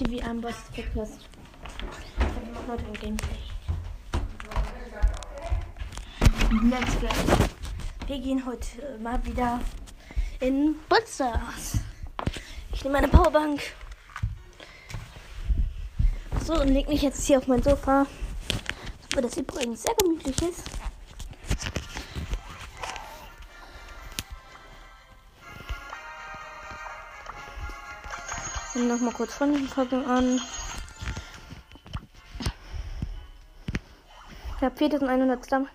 World TV am Boss Podcast. Wir heute ein Gameplay. Let's go. Wir gehen heute mal wieder in Butzers. Ich nehme meine Powerbank. So, und leg mich jetzt hier auf mein Sofa. Wo das übrigens sehr gemütlich ist. Noch mal kurz Frontenfolgen an. Ich habe 4100 Stamm.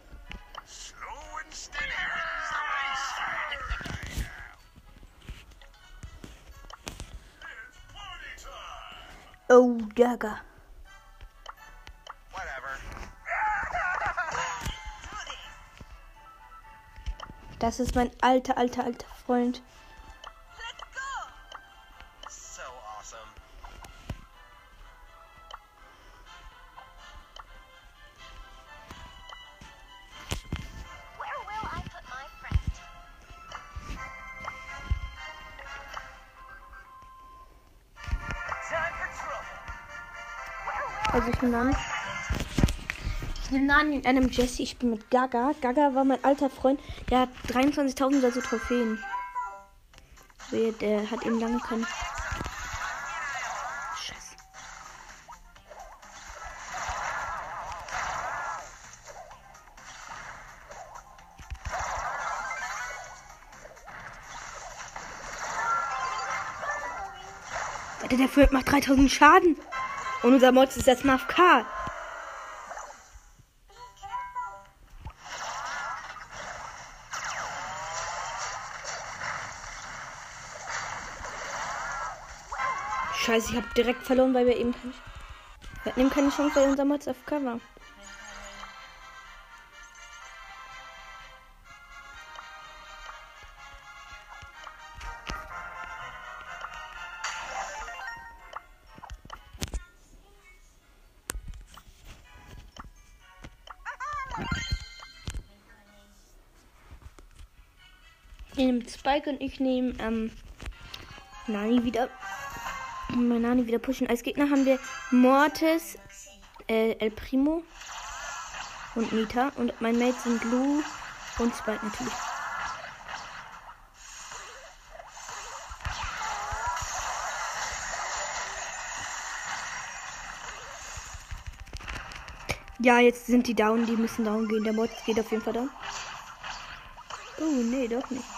Oh. Whatever. Das ist mein alter, alter, alter Freund. Also ich nehme Nani. Ich nehme Nani in einem Jesse. Ich bin mit Gaga. Gaga war mein alter Freund. Der hat 23.000 oder so Trophäen. Wehe, Der hat eben lange können. Scheiße. Der Fürth macht 3000 Schaden. Unser Mod ist jetzt mal auf K. Scheiße, ich habe direkt verloren, weil wir eben keine, wir hatten eben keine Chance, weil unser Mod auf K war. Nehmt Spike und ich nehme ähm, Nani wieder. Mal Nani wieder pushen. Als Gegner haben wir Mortis, äh, El Primo und Nita. Und mein Mate sind Lou und Spike natürlich. Ja, jetzt sind die down, die müssen down gehen. Der Mod geht auf jeden Fall down. Oh, nee, doch nicht.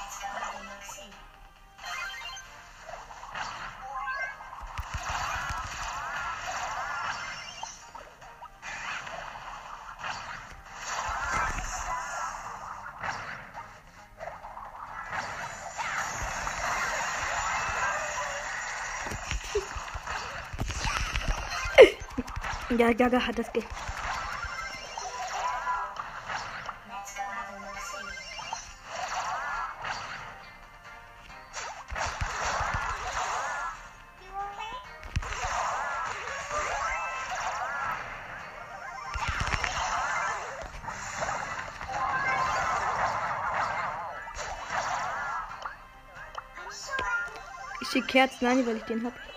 Ja, Gaga hat das ge Ich schicke Kerzen Nani, weil ich den hab.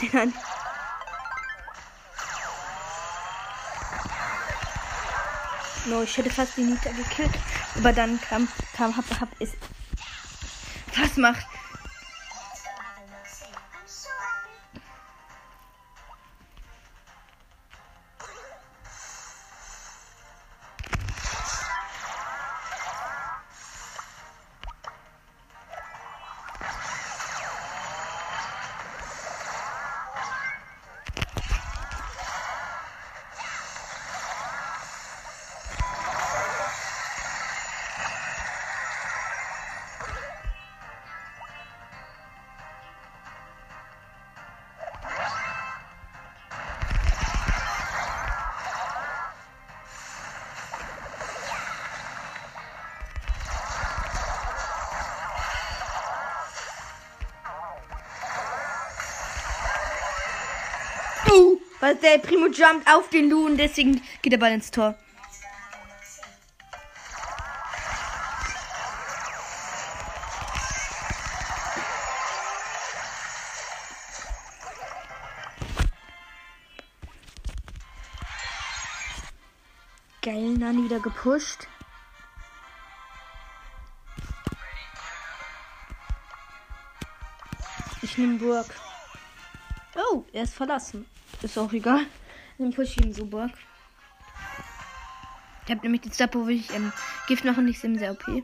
Den an. No, ich hätte fast die Nita gekillt. Aber dann kam, kam, hab, hab, ist. Was macht? Weil der Primo jumpt auf den Lu und deswegen geht der Ball ins Tor. Geil, dann wieder gepusht. Ich nehme Burg. Oh, er ist verlassen. Ist auch egal. Dann push ich ihm so Burg. Ich habe nämlich die Star, wo ich ähm, Gift noch und ich sim sehr OP.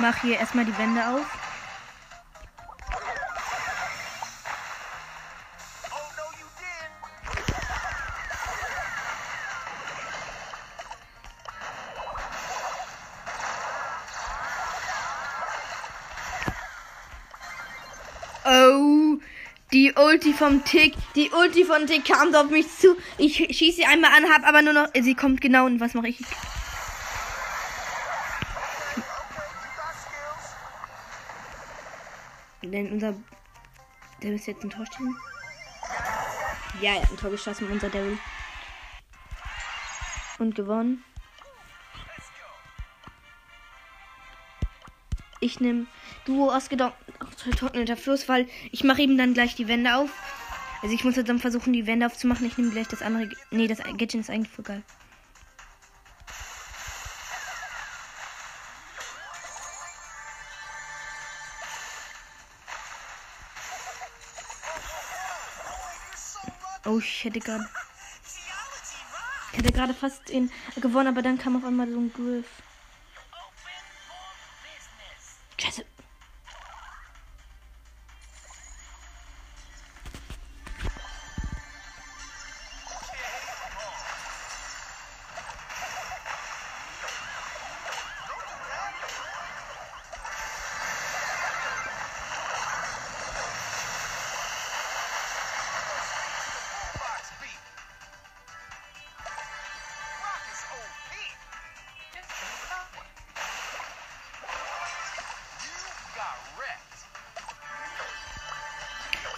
Mach hier erstmal die Wände auf. Oh. Oh, die Ulti vom Tick, die Ulti von Tick kam auf mich zu. Ich schieße sie einmal an, hab aber nur noch, sie kommt genau und was mache ich? Unser, der ist jetzt ein Tor stehen. Ja, er hat ein Tor geschossen, unser Daryl. Und gewonnen. Ich nehme Duo ausgetrockneter Fluss, weil ich mache eben dann gleich die Wände auf. Also ich muss jetzt dann versuchen, die Wände aufzumachen. Ich nehme gleich das andere. Nee, das Gadget ist eigentlich voll geil. Oh, ich hätte gerade. Ich hätte gerade fast ihn gewonnen, aber dann kam auf einmal so ein Griff.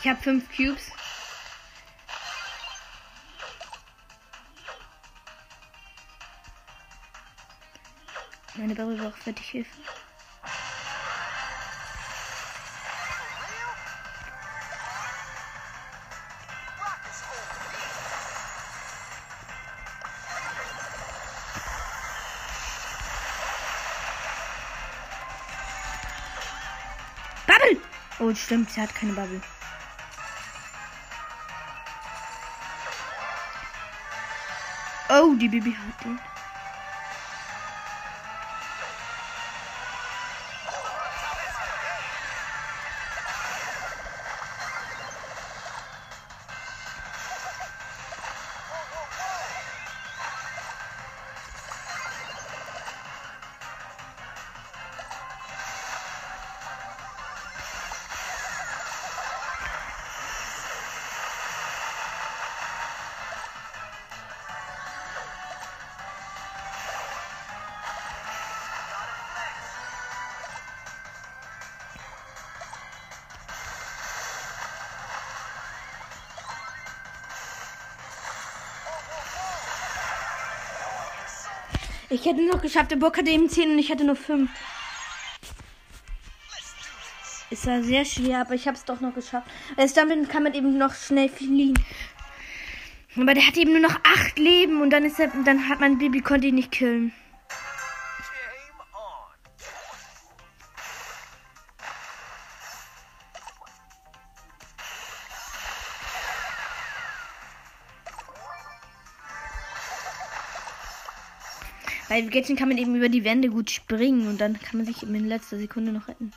Ich habe fünf Cubes. Meine Barrel braucht Hilfe. Rock is OP. Bubble! Oh, stimmt, sie hat keine Bubble. Oh, die Bibi hat Ich hätte noch geschafft, der Bock hatte eben 10 und ich hatte nur 5. Es war sehr schwer, aber ich habe es doch noch geschafft. Erst damit kann man eben noch schnell fliehen. Aber der hat eben nur noch 8 Leben und dann ist er, dann hat mein Baby konnte ihn nicht killen. Bei Gadget kann man eben über die Wände gut springen und dann kann man sich eben in letzter Sekunde noch retten.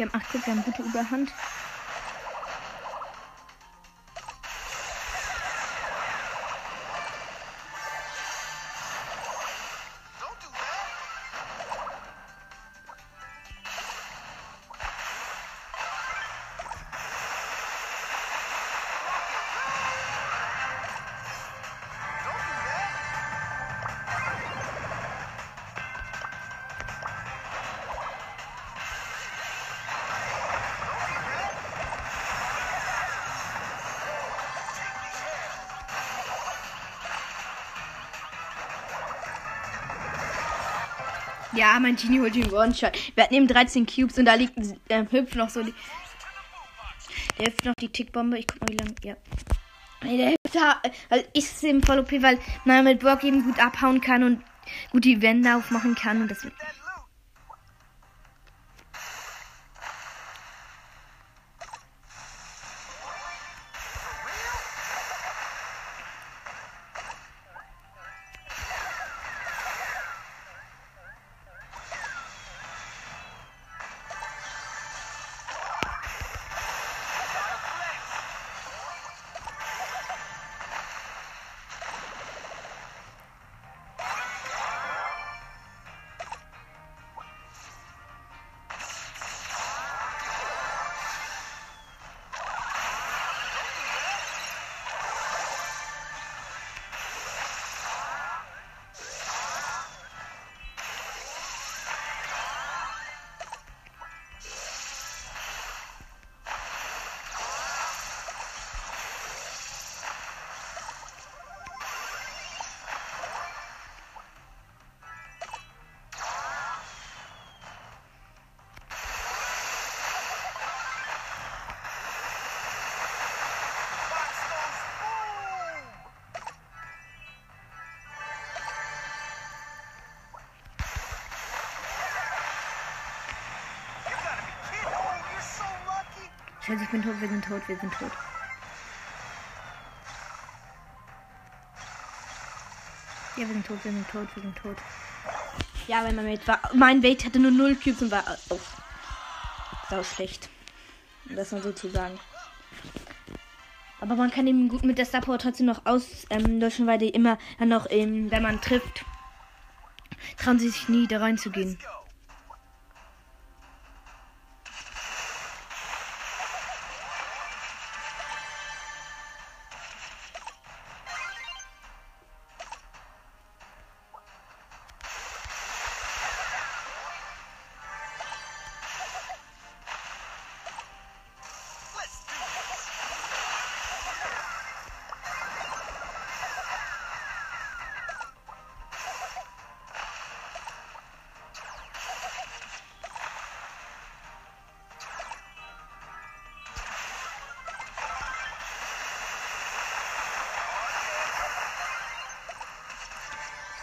Wir haben 8 Cubes, wir haben gute Überhand. Ja, mein Genie holt den One-Shot. Wir hatten eben 13 Cubes und da liegt äh, hüpft noch so die. Der hüpft noch die Tickbombe. Ich guck mal, wie lange. Ja. Der hüpft da. Weil ich es eben voll OP, weil man mit Brock eben gut abhauen kann und gut die Wände aufmachen kann. Und das wird. Scheiße, ich bin tot, wir sind tot, wir sind tot. Ja, wir sind tot, wir sind tot, wir sind tot. Ja, weil mein Mate war. Mein Mate hatte nur 0 Cubes und war. Oh. Sau schlecht. Um das mal so zu sagen. Aber man kann eben gut mit der Star Power trotzdem noch auslöschen, weil die immer dann noch, ähm, wenn man trifft, trauen sie sich nie da reinzugehen.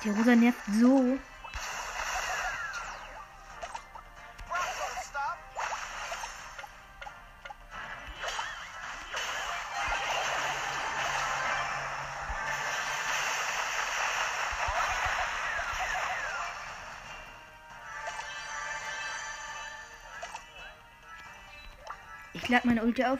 Die Rosa nervt so. Ich lade meine Ulti auf.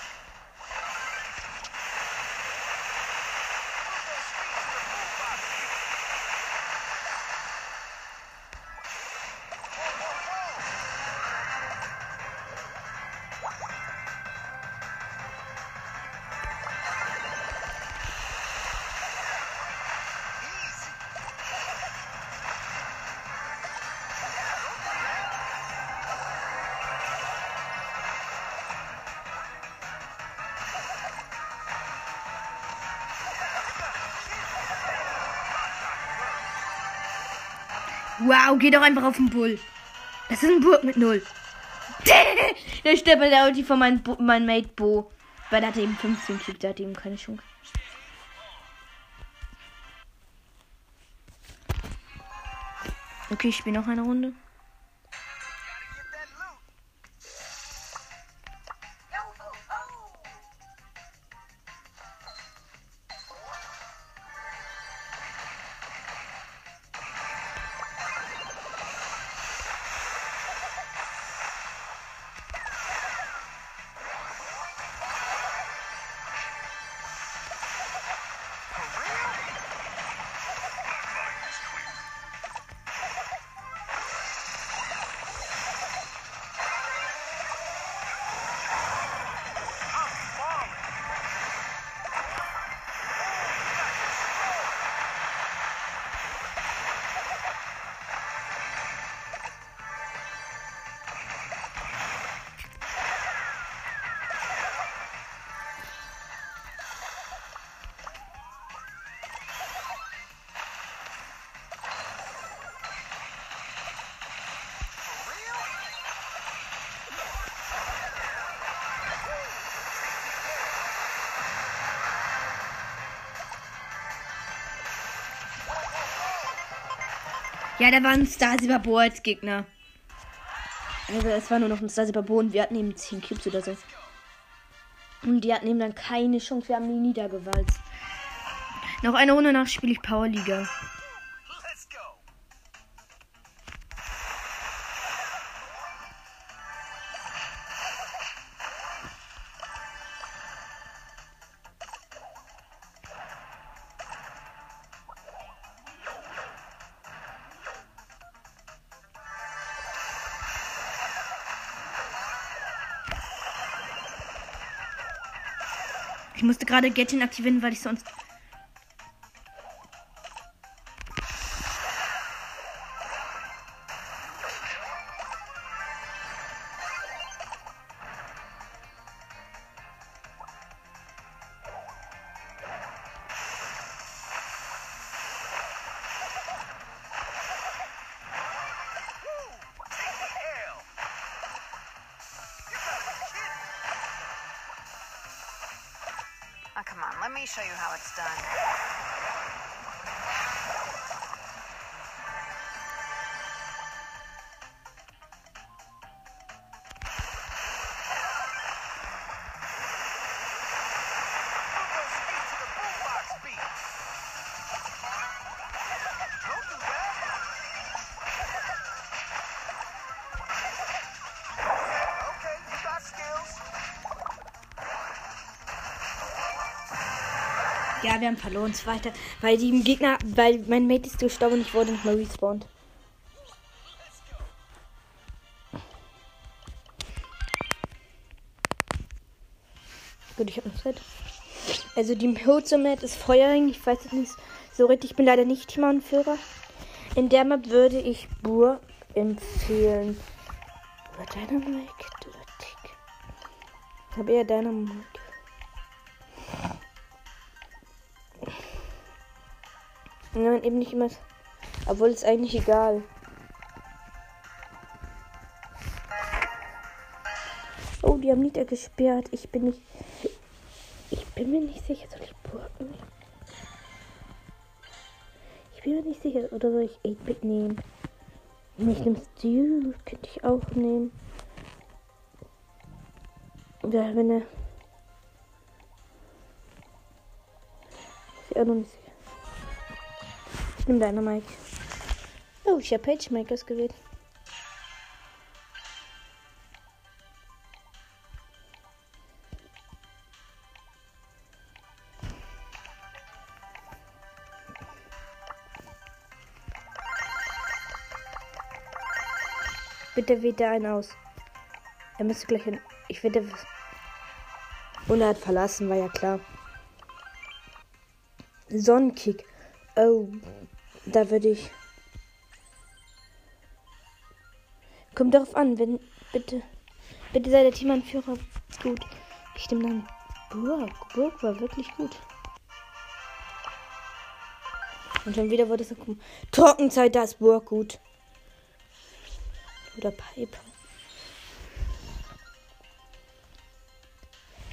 Wow, geh doch einfach auf den Bull. Das ist ein Burg mit null. der stirbt bei der Ulti von meinem, Bo mein Mate Bo. Weil der hatte eben 15 Cubes, der hatte eben keine Chance. Okay, ich spiele noch eine Runde. Ja, da war ein Star Silver Bo als Gegner. Also es war nur noch ein Star Silver Bo und wir hatten eben 10 Cubes oder so. Und die hatten eben dann keine Chance. Wir haben die niedergewalzt. Noch eine Runde nach spiele ich Powerliga. Ich musste gerade Getting aktivieren, weil ich sonst. Come on, let me show you how it's done. Wir haben verloren. Zweiter. Weil die Gegner. Weil mein Mate ist gestorben und ich wurde nicht mal respawned. Gut, ich habe noch Zeit. Also die Hozo-Map ist Feuerring. Ich weiß es nicht so richtig. Ich bin leider nicht Teamanführer. In der Map würde ich Bur empfehlen. Oder Dynamite oder. Ich habe eher Dynamite. Nein, eben nicht immer. Obwohl es eigentlich egal. Oh, die haben Nieder gesperrt. Ich bin nicht. Ich bin mir nicht sicher. Soll ich Burgen? Ich bin mir nicht sicher. Oder soll ich 8-Bit nehmen? Ich nehme Stu. Könnte ich auch nehmen. Ja, wenn er. Ist auch noch nicht sicher. Nehme deine Mike. Oh, ich habe Pagemakers gewählt. Bitte wählt er einen aus. Er müsste gleich hin. Ich werde. Und er hat verlassen, war ja klar. Sonnenkick. Oh, da würde ich. Kommt darauf an, wenn. Bitte. Bitte sei der Teamanführer gut. Ich nehme dann Burg. Burg war wirklich gut. Und schon wieder wurde es so Trockenzeit, da ist Burg gut. Oder Piper.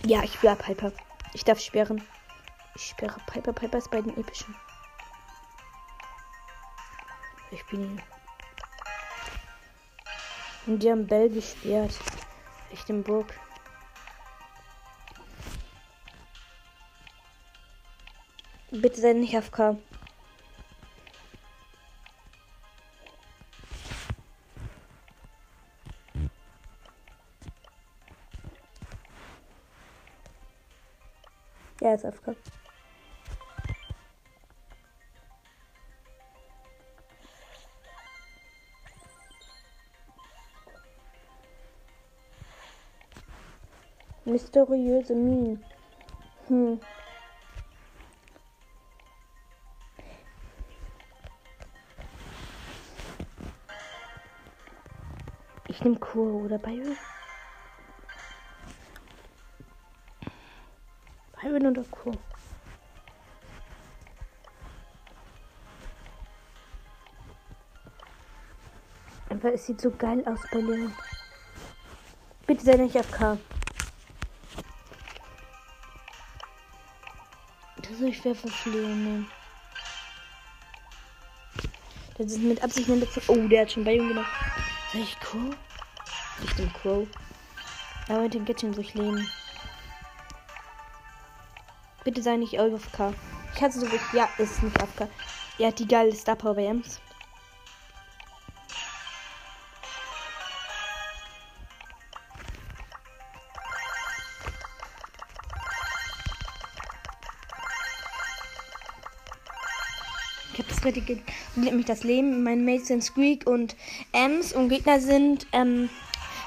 Ja, ich bleib Piper. Ich darf sperren. Ich sperre Piper. Piper ist bei den epischen. Ich bin. Und die haben Bell gesperrt. Richtung Burg. Bitte sei nicht AFK. Ja, ist AFK. Mysteriöse Minen. Hm. Ich nehme Kur oder Byron. Byron oder Kur. Aber es sieht so geil aus bei Leon. Bitte sei nicht AFK. Soll ich Leon nehmen. Das ist mit Absicht eine letzte. Oh, der hat schon Bayern genommen. Soll ich Crow? Ich bin Crow. Aber mit dem Gadget durchleben. Bitte sei nicht AFK. Kannst du so wirklich. Ja, ist nicht AFK. Er hat die geile Star Power bei. Richtige. Lebt mich das Leben. Meine Mates sind Squeak und Ems und Gegner sind ähm,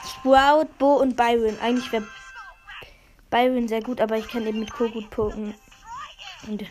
Sprout, Bo und Byron. Eigentlich wäre Byron sehr gut, aber ich kann eben mit Co gut poken. Und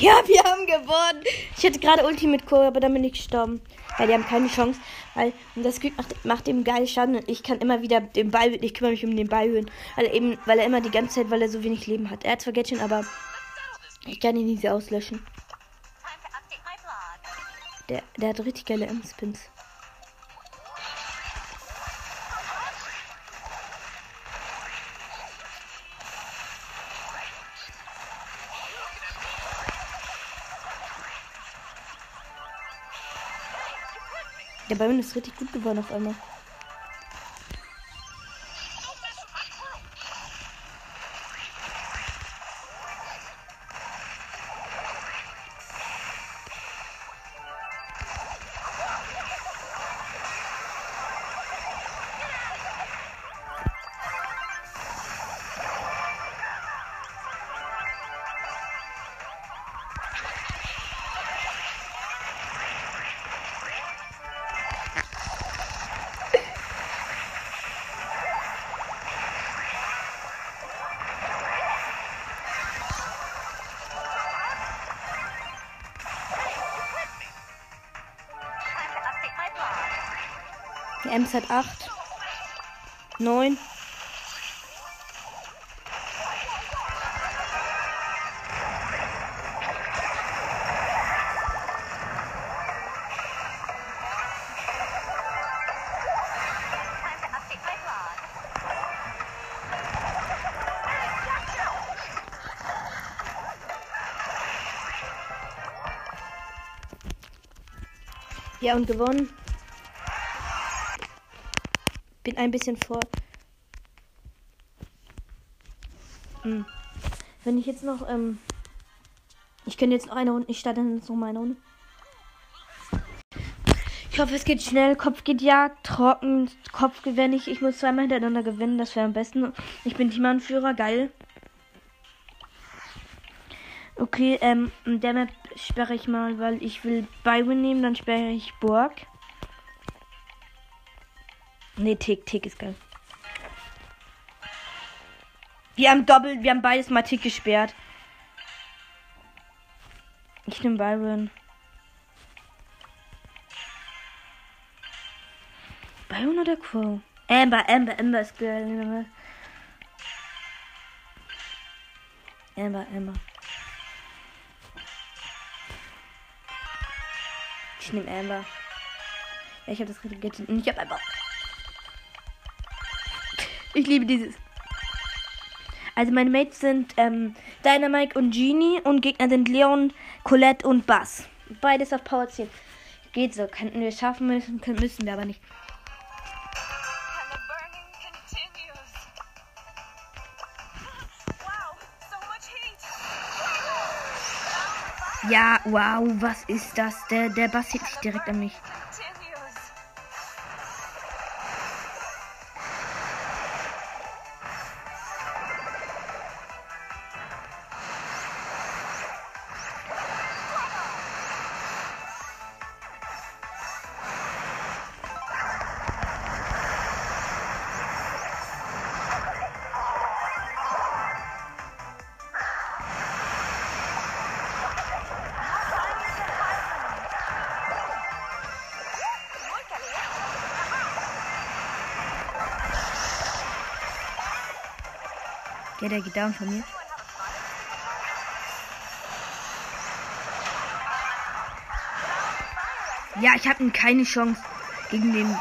Ja, wir haben gewonnen. Ich hatte gerade Ulti mit Chor, aber dann bin ich gestorben. Weil die haben keine Chance. Weil und das Glück macht, macht ihm geil Schaden und ich kann immer wieder den Ball, ich kümmere mich um den Ball hören. Weil er eben, weil er immer die ganze Zeit, weil er so wenig Leben hat. Er hat zwar Gadget, aber ich kann ihn so auslöschen. Der, der hat richtig geile M-Spins. Der Byron ist richtig gut geworden auf einmal. Hat 8. 9. Time to update my blog. Ja, und gewonnen. Bin ein bisschen vor. Hm. Wenn ich jetzt noch, ähm. Ich könnte jetzt noch eine Runde. Ich starte jetzt noch mal eine Runde. Ich hoffe, es geht schnell. Kopf geht jagd, trocken, Kopf gewinne ich. Ich muss zweimal hintereinander gewinnen, das wäre am besten. Ich bin Teamanführer, geil. Okay, ähm, der Map sperre ich mal, weil ich will Byron nehmen, dann sperre ich Borg. Nee, Tick, Tick ist geil. Wir haben doppelt, wir haben beides mal Tick gesperrt. Ich nehme Byron. Byron oder Crow? Amber, Amber, Amber ist geil. Amber, Amber. Ich nehme Amber. Ja, ich habe das richtige Gadget. Und ich habe einfach. Ich liebe dieses. Also meine Mates sind ähm, Dynamite und Genie und Gegner sind Leon, Colette und Bass. Beides auf Power 10. Geht so, könnten wir schaffen müssen, können, müssen wir aber nicht. Ja, wow, was ist das? Der, der Bass hebt sich direkt an mich. Ja, der geht down von mir. Ja, ich habe keine Chance gegen den.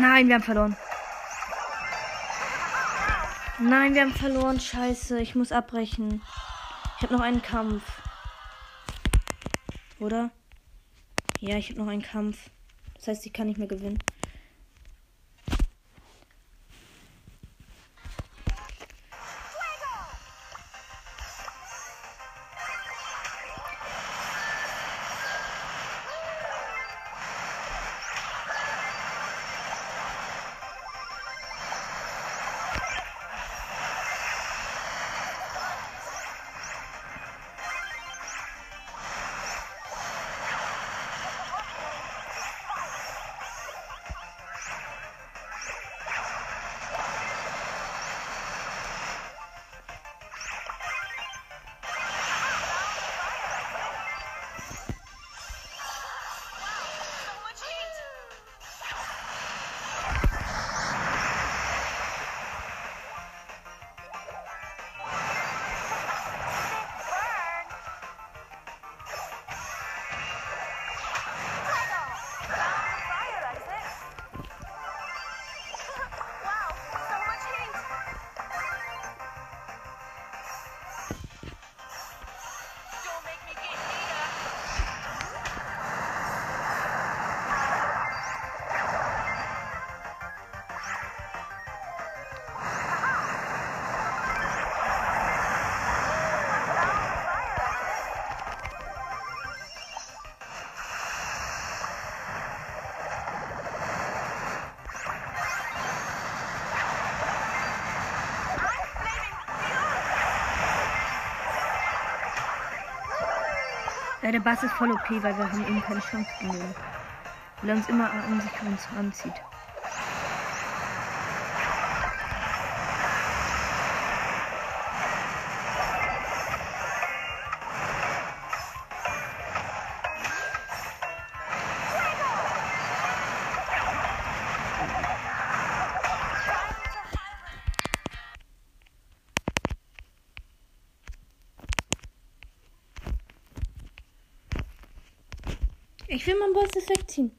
Nein, wir haben verloren. Nein, wir haben verloren. Scheiße, ich muss abbrechen. Ich habe noch einen Kampf. Oder? Ja, ich habe noch einen Kampf. Das heißt, ich kann nicht mehr gewinnen. Ja, der Bass ist voll okay, weil wir haben eben keine Chance gegen den. Weil er uns immer an sich uns ranzieht. Boss das wegziehen.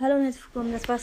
Hallo und herzlich willkommen, das war's